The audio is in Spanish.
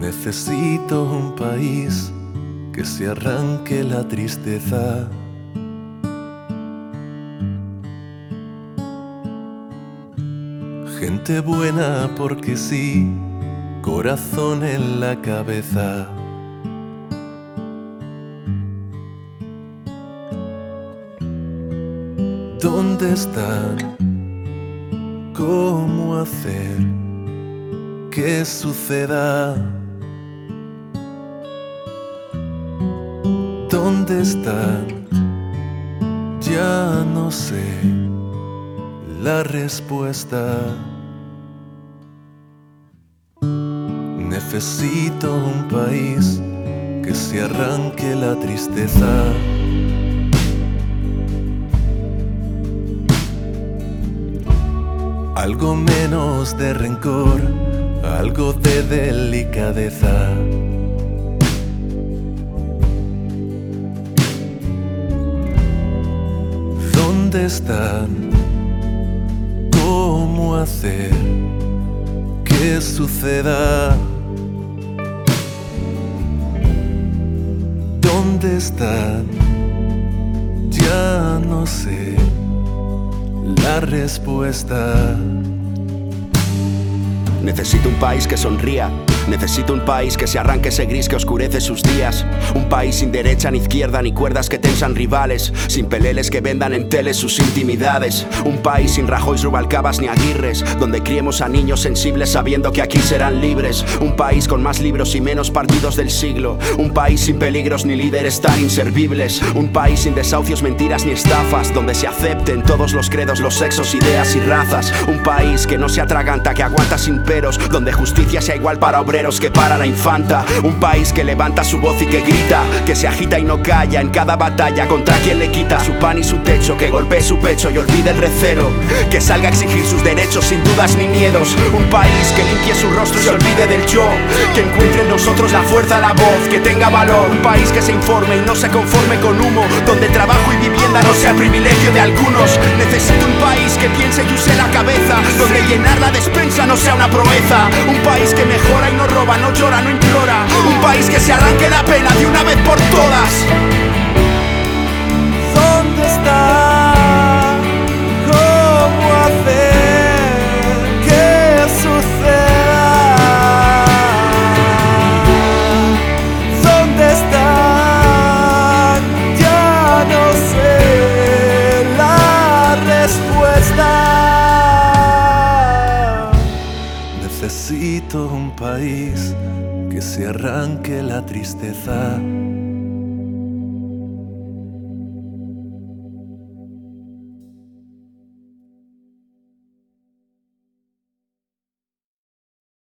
Necesito un país que se arranque la tristeza. Gente buena porque sí, corazón en la cabeza. ¿Dónde están? ¿Cómo hacer que suceda? ¿Dónde están? Ya no sé la respuesta. Necesito un país que se arranque la tristeza. Algo menos de rencor, algo de delicadeza. ¿Dónde están? ¿Cómo hacer que suceda? ¿Dónde están? Ya no sé la respuesta. Necesito un país que sonría. Necesito un país que se arranque ese gris que oscurece sus días. Un país sin derecha ni izquierda ni cuerdas que tensan rivales. Sin peleles que vendan en tele sus intimidades. Un país sin Rajoy, Rubalcabas ni Aguirres. Donde criemos a niños sensibles sabiendo que aquí serán libres. Un país con más libros y menos partidos del siglo. Un país sin peligros ni líderes tan inservibles. Un país sin desahucios, mentiras ni estafas. Donde se acepten todos los credos, los sexos, ideas y razas. Un país que no se atraganta, que aguanta sin peros. Donde justicia sea igual para obreros que para la infanta. Un país que levanta su voz y que grita, que se agita y no calla en cada batalla contra quien le quita su pan y su techo, que golpee su pecho y olvide el recero, que salga a exigir sus derechos sin dudas ni miedos. Un país que limpie su rostro y se olvide del yo, que encuentre en nosotros la fuerza, la voz, que tenga valor. Un país que se informe y no se conforme con humo, donde trabajo y vivienda no sea privilegio de algunos. Necesito un país que piense y use la cabeza, donde llenar la despensa no sea una proeza. Un país que mejora y no roba, no llora, no implora. Un país que se arranque la pena de una vez por todas. Necesito un país que se arranque la tristeza